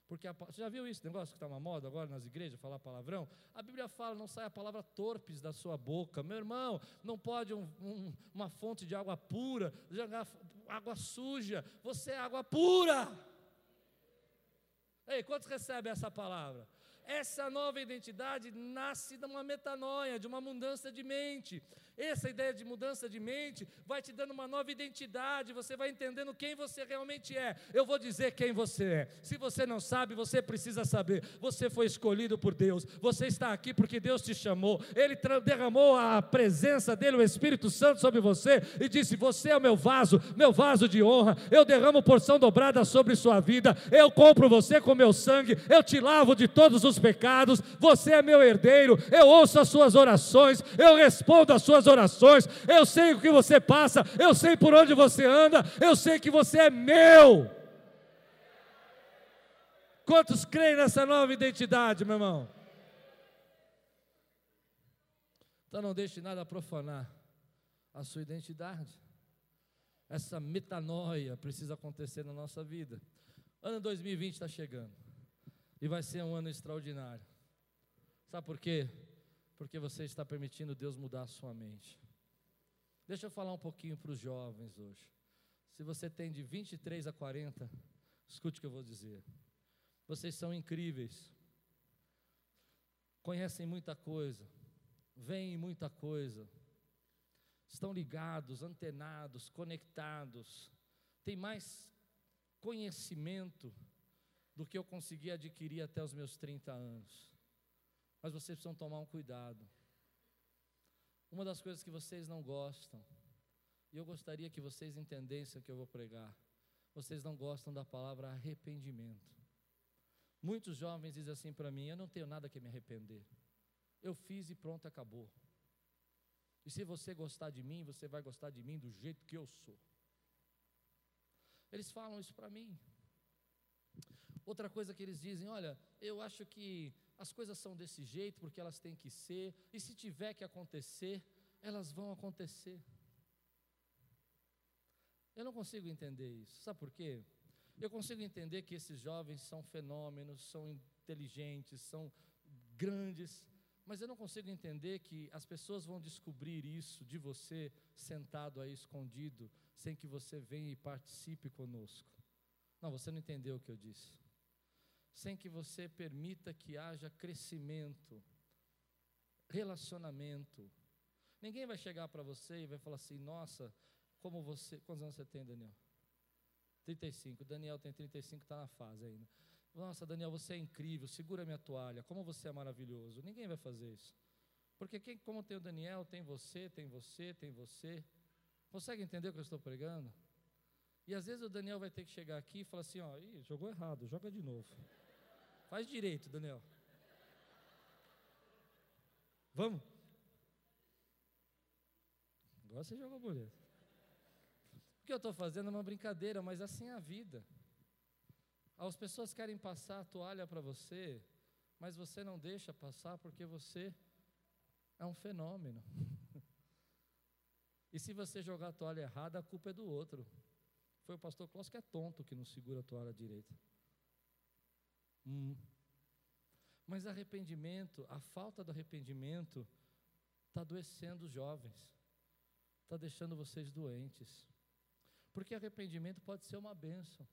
A: Porque a, você já viu isso, negócio que está uma moda agora nas igrejas, falar palavrão? A Bíblia fala, não sai a palavra torpes da sua boca. Meu irmão, não pode um, um, uma fonte de água pura jogar água suja. Você é água pura. Ei, quantos recebem essa palavra? Essa nova identidade nasce de uma metanoia, de uma mudança de mente. Essa ideia de mudança de mente vai te dando uma nova identidade, você vai entendendo quem você realmente é. Eu vou dizer quem você é. Se você não sabe, você precisa saber. Você foi escolhido por Deus. Você está aqui porque Deus te chamou. Ele derramou a presença dele, o Espírito Santo sobre você e disse: "Você é o meu vaso, meu vaso de honra. Eu derramo porção dobrada sobre sua vida. Eu compro você com meu sangue. Eu te lavo de todos os pecados. Você é meu herdeiro. Eu ouço as suas orações. Eu respondo às suas orações. Eu sei o que você passa. Eu sei por onde você anda. Eu sei que você é meu. Quantos creem nessa nova identidade, meu irmão? Então não deixe nada profanar a sua identidade. essa metanoia precisa acontecer na nossa vida. Ano 2020 está chegando e vai ser um ano extraordinário. Sabe por quê? Porque você está permitindo Deus mudar a sua mente. Deixa eu falar um pouquinho para os jovens hoje. Se você tem de 23 a 40, escute o que eu vou dizer. Vocês são incríveis, conhecem muita coisa, veem muita coisa, estão ligados, antenados, conectados, têm mais conhecimento do que eu consegui adquirir até os meus 30 anos. Mas vocês precisam tomar um cuidado. Uma das coisas que vocês não gostam, e eu gostaria que vocês entendessem o que eu vou pregar, vocês não gostam da palavra arrependimento. Muitos jovens dizem assim para mim: eu não tenho nada que me arrepender. Eu fiz e pronto, acabou. E se você gostar de mim, você vai gostar de mim do jeito que eu sou. Eles falam isso para mim. Outra coisa que eles dizem: olha, eu acho que as coisas são desse jeito porque elas têm que ser, e se tiver que acontecer, elas vão acontecer. Eu não consigo entender isso. Sabe por quê? Eu consigo entender que esses jovens são fenômenos, são inteligentes, são grandes, mas eu não consigo entender que as pessoas vão descobrir isso de você sentado aí escondido, sem que você venha e participe conosco. Não, você não entendeu o que eu disse. Sem que você permita que haja crescimento, relacionamento. Ninguém vai chegar para você e vai falar assim: "Nossa, como você, quantos anos você tem, Daniel?" 35. Daniel tem 35, está na fase ainda. Nossa, Daniel, você é incrível, segura minha toalha, como você é maravilhoso. Ninguém vai fazer isso. Porque quem, como tem o Daniel, tem você, tem você, tem você. Consegue entender o que eu estou pregando? E às vezes o Daniel vai ter que chegar aqui e falar assim: ó, Ih, jogou errado, joga de novo. Faz direito, Daniel. Vamos? Agora você jogou bonito. O que eu estou fazendo é uma brincadeira, mas assim é a vida. As pessoas querem passar a toalha para você, mas você não deixa passar porque você é um fenômeno. e se você jogar a toalha errada, a culpa é do outro. Foi o pastor Klaus que é tonto que não segura a toalha direita. Hum. Mas arrependimento, a falta do arrependimento, está adoecendo os jovens, está deixando vocês doentes. Porque arrependimento pode ser uma bênção.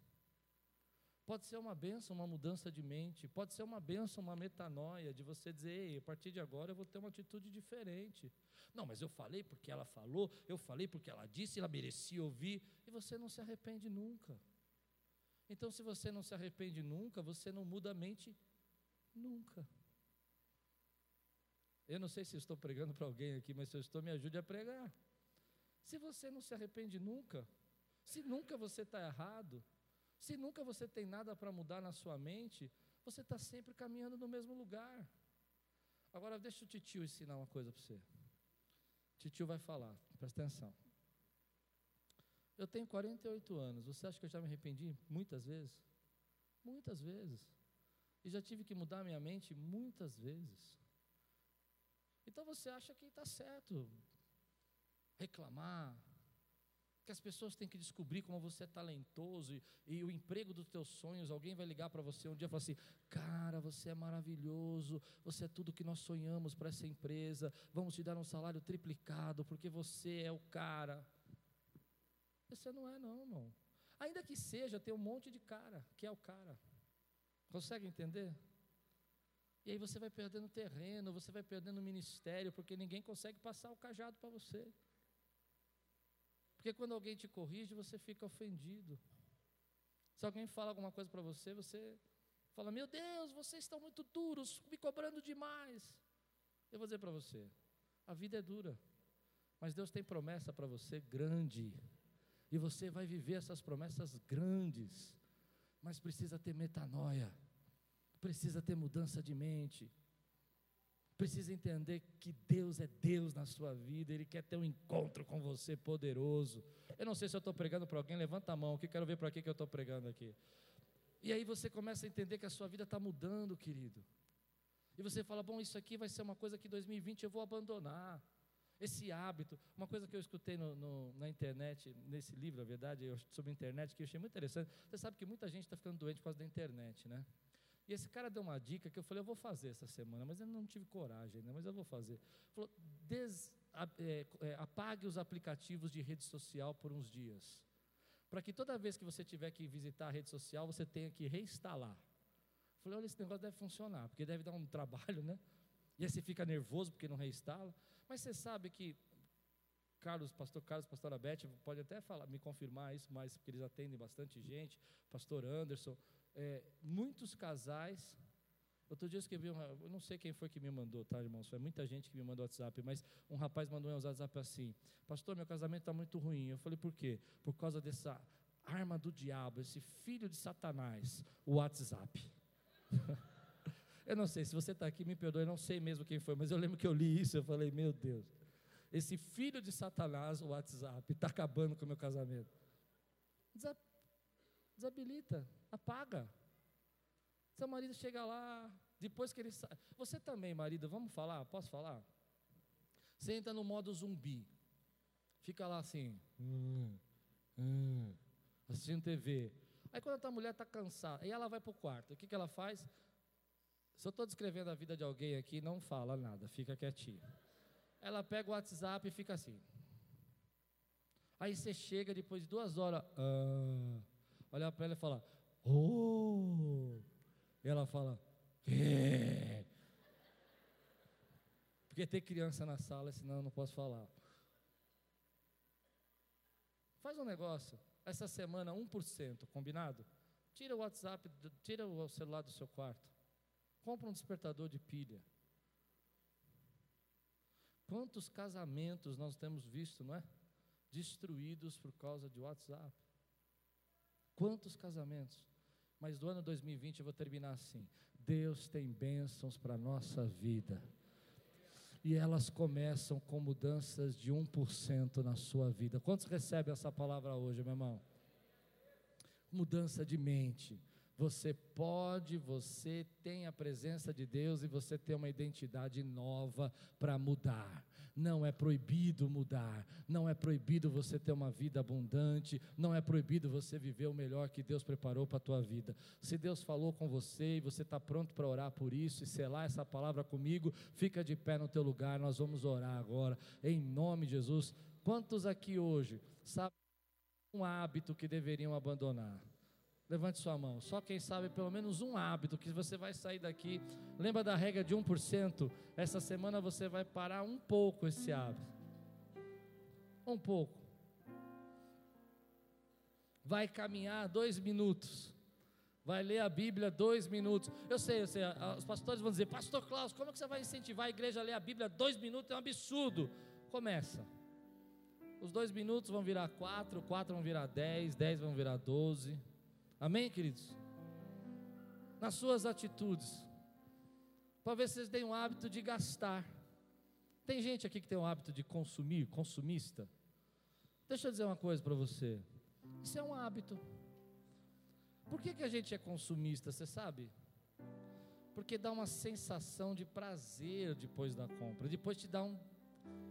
A: Pode ser uma benção, uma mudança de mente, pode ser uma benção, uma metanoia, de você dizer, Ei, a partir de agora eu vou ter uma atitude diferente. Não, mas eu falei porque ela falou, eu falei porque ela disse, ela merecia ouvir, e você não se arrepende nunca. Então, se você não se arrepende nunca, você não muda a mente nunca. Eu não sei se estou pregando para alguém aqui, mas se eu estou, me ajude a pregar. Se você não se arrepende nunca, se nunca você está errado, se nunca você tem nada para mudar na sua mente, você está sempre caminhando no mesmo lugar. Agora deixa o titio ensinar uma coisa para você. Titio vai falar, presta atenção. Eu tenho 48 anos, você acha que eu já me arrependi muitas vezes? Muitas vezes. E já tive que mudar minha mente muitas vezes. Então você acha que está certo reclamar, que as pessoas têm que descobrir como você é talentoso e, e o emprego dos teus sonhos. Alguém vai ligar para você um dia e falar assim: Cara, você é maravilhoso, você é tudo que nós sonhamos para essa empresa. Vamos te dar um salário triplicado porque você é o cara. Você não é, não, irmão. Ainda que seja, tem um monte de cara que é o cara. Consegue entender? E aí você vai perdendo terreno, você vai perdendo ministério, porque ninguém consegue passar o cajado para você. Porque quando alguém te corrige, você fica ofendido. Se alguém fala alguma coisa para você, você fala: Meu Deus, vocês estão muito duros, me cobrando demais. Eu vou dizer para você: a vida é dura, mas Deus tem promessa para você grande. E você vai viver essas promessas grandes. Mas precisa ter metanoia, precisa ter mudança de mente precisa entender que Deus é Deus na sua vida, Ele quer ter um encontro com você poderoso. Eu não sei se eu estou pregando para alguém, levanta a mão, que quero ver para que eu estou pregando aqui. E aí você começa a entender que a sua vida está mudando, querido. E você fala: bom, isso aqui vai ser uma coisa que 2020 eu vou abandonar. Esse hábito, uma coisa que eu escutei no, no, na internet, nesse livro, a verdade, eu, sobre internet, que eu achei muito interessante. Você sabe que muita gente está ficando doente por causa da internet, né? E esse cara deu uma dica que eu falei, eu vou fazer essa semana, mas eu não tive coragem, né? mas eu vou fazer. Falou, des, é, é, apague os aplicativos de rede social por uns dias. Para que toda vez que você tiver que visitar a rede social, você tenha que reinstalar. Falei, olha, esse negócio deve funcionar, porque deve dar um trabalho, né? E aí você fica nervoso porque não reinstala. Mas você sabe que Carlos, pastor Carlos, pastora Beth, pode até falar, me confirmar isso, mas porque eles atendem bastante gente, pastor Anderson, é, muitos casais. Outro dia eu escrevi, uma, eu não sei quem foi que me mandou, tá, irmãos? Foi muita gente que me mandou WhatsApp, mas um rapaz mandou um WhatsApp assim: Pastor, meu casamento está muito ruim. Eu falei, por quê? Por causa dessa arma do diabo, esse filho de Satanás, o WhatsApp. eu não sei, se você está aqui, me perdoe, eu não sei mesmo quem foi, mas eu lembro que eu li isso, eu falei, meu Deus, esse filho de Satanás, o WhatsApp, está acabando com o meu casamento. Desabilita, apaga. Seu marido chega lá, depois que ele sai. Você também, marido, vamos falar? Posso falar? Você entra no modo zumbi. Fica lá assim. Hum, hum, assistindo TV. Aí quando a mulher está cansada, aí ela vai para o quarto. O que, que ela faz? Se eu estou descrevendo a vida de alguém aqui, não fala nada, fica quietinho. Ela pega o WhatsApp e fica assim. Aí você chega depois de duas horas. Ah, olha para ela e fala, oh! E ela fala, quê? Porque tem criança na sala, senão eu não posso falar. Faz um negócio, essa semana 1%, combinado? Tira o WhatsApp, tira o celular do seu quarto. Compra um despertador de pilha. Quantos casamentos nós temos visto, não é? Destruídos por causa de WhatsApp. Quantos casamentos? Mas do ano 2020 eu vou terminar assim. Deus tem bênçãos para a nossa vida. E elas começam com mudanças de 1% na sua vida. Quantos recebem essa palavra hoje, meu irmão? Mudança de mente você pode, você tem a presença de Deus e você tem uma identidade nova para mudar. Não é proibido mudar, não é proibido você ter uma vida abundante, não é proibido você viver o melhor que Deus preparou para a tua vida. Se Deus falou com você e você está pronto para orar por isso e selar essa palavra comigo, fica de pé no teu lugar, nós vamos orar agora, em nome de Jesus. Quantos aqui hoje sabem um hábito que deveriam abandonar? Levante sua mão. Só quem sabe pelo menos um hábito que você vai sair daqui. Lembra da regra de 1%? Essa semana você vai parar um pouco esse hábito. Um pouco. Vai caminhar dois minutos. Vai ler a Bíblia dois minutos. Eu sei, eu sei. Os pastores vão dizer, Pastor Klaus, como é que você vai incentivar a igreja a ler a Bíblia dois minutos? É um absurdo. Começa. Os dois minutos vão virar quatro, quatro vão virar dez, dez vão virar doze. Amém, queridos? Nas suas atitudes. Talvez vocês tenham o hábito de gastar. Tem gente aqui que tem o hábito de consumir, consumista. Deixa eu dizer uma coisa para você. Isso é um hábito. Por que, que a gente é consumista, você sabe? Porque dá uma sensação de prazer depois da compra. Depois te dá um.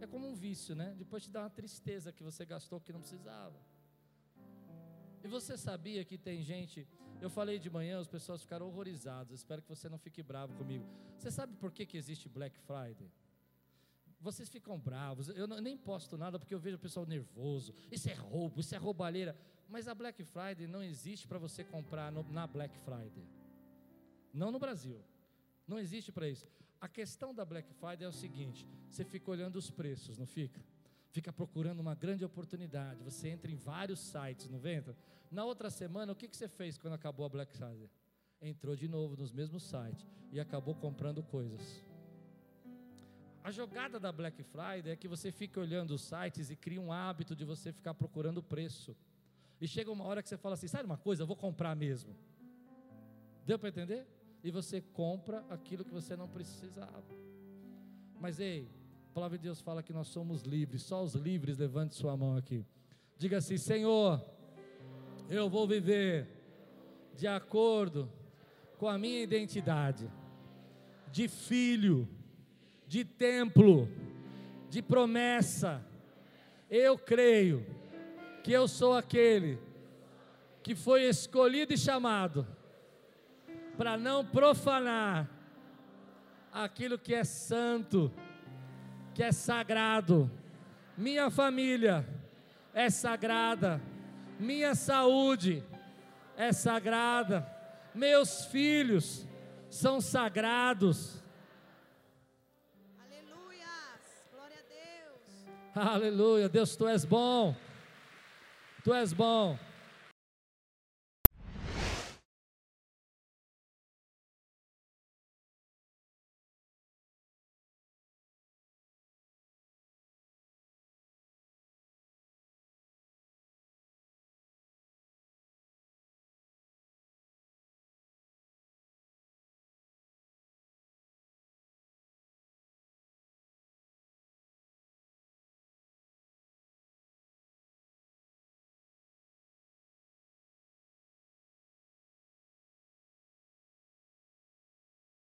A: É como um vício, né? Depois te dá uma tristeza que você gastou que não precisava. E você sabia que tem gente, eu falei de manhã, as pessoas ficaram horrorizadas, espero que você não fique bravo comigo. Você sabe por que, que existe Black Friday? Vocês ficam bravos, eu não, nem posto nada porque eu vejo o pessoal nervoso, isso é roubo, isso é roubalheira. Mas a Black Friday não existe para você comprar no, na Black Friday. Não no Brasil. Não existe para isso. A questão da Black Friday é o seguinte: você fica olhando os preços, não fica? Fica procurando uma grande oportunidade. Você entra em vários sites, não vem? Na outra semana, o que, que você fez quando acabou a Black Friday? Entrou de novo nos mesmos sites e acabou comprando coisas. A jogada da Black Friday é que você fica olhando os sites e cria um hábito de você ficar procurando preço. E chega uma hora que você fala assim: sabe uma coisa, eu vou comprar mesmo. Deu para entender? E você compra aquilo que você não precisava. Mas ei, a palavra de Deus fala que nós somos livres, só os livres, levante sua mão aqui. Diga assim: Senhor, eu vou viver de acordo com a minha identidade de filho, de templo, de promessa. Eu creio que eu sou aquele que foi escolhido e chamado para não profanar aquilo que é santo, que é sagrado. Minha família é sagrada, minha saúde é sagrada, meus filhos são sagrados.
B: Aleluia. Glória a Deus.
A: Aleluia, Deus, tu és bom, tu és bom.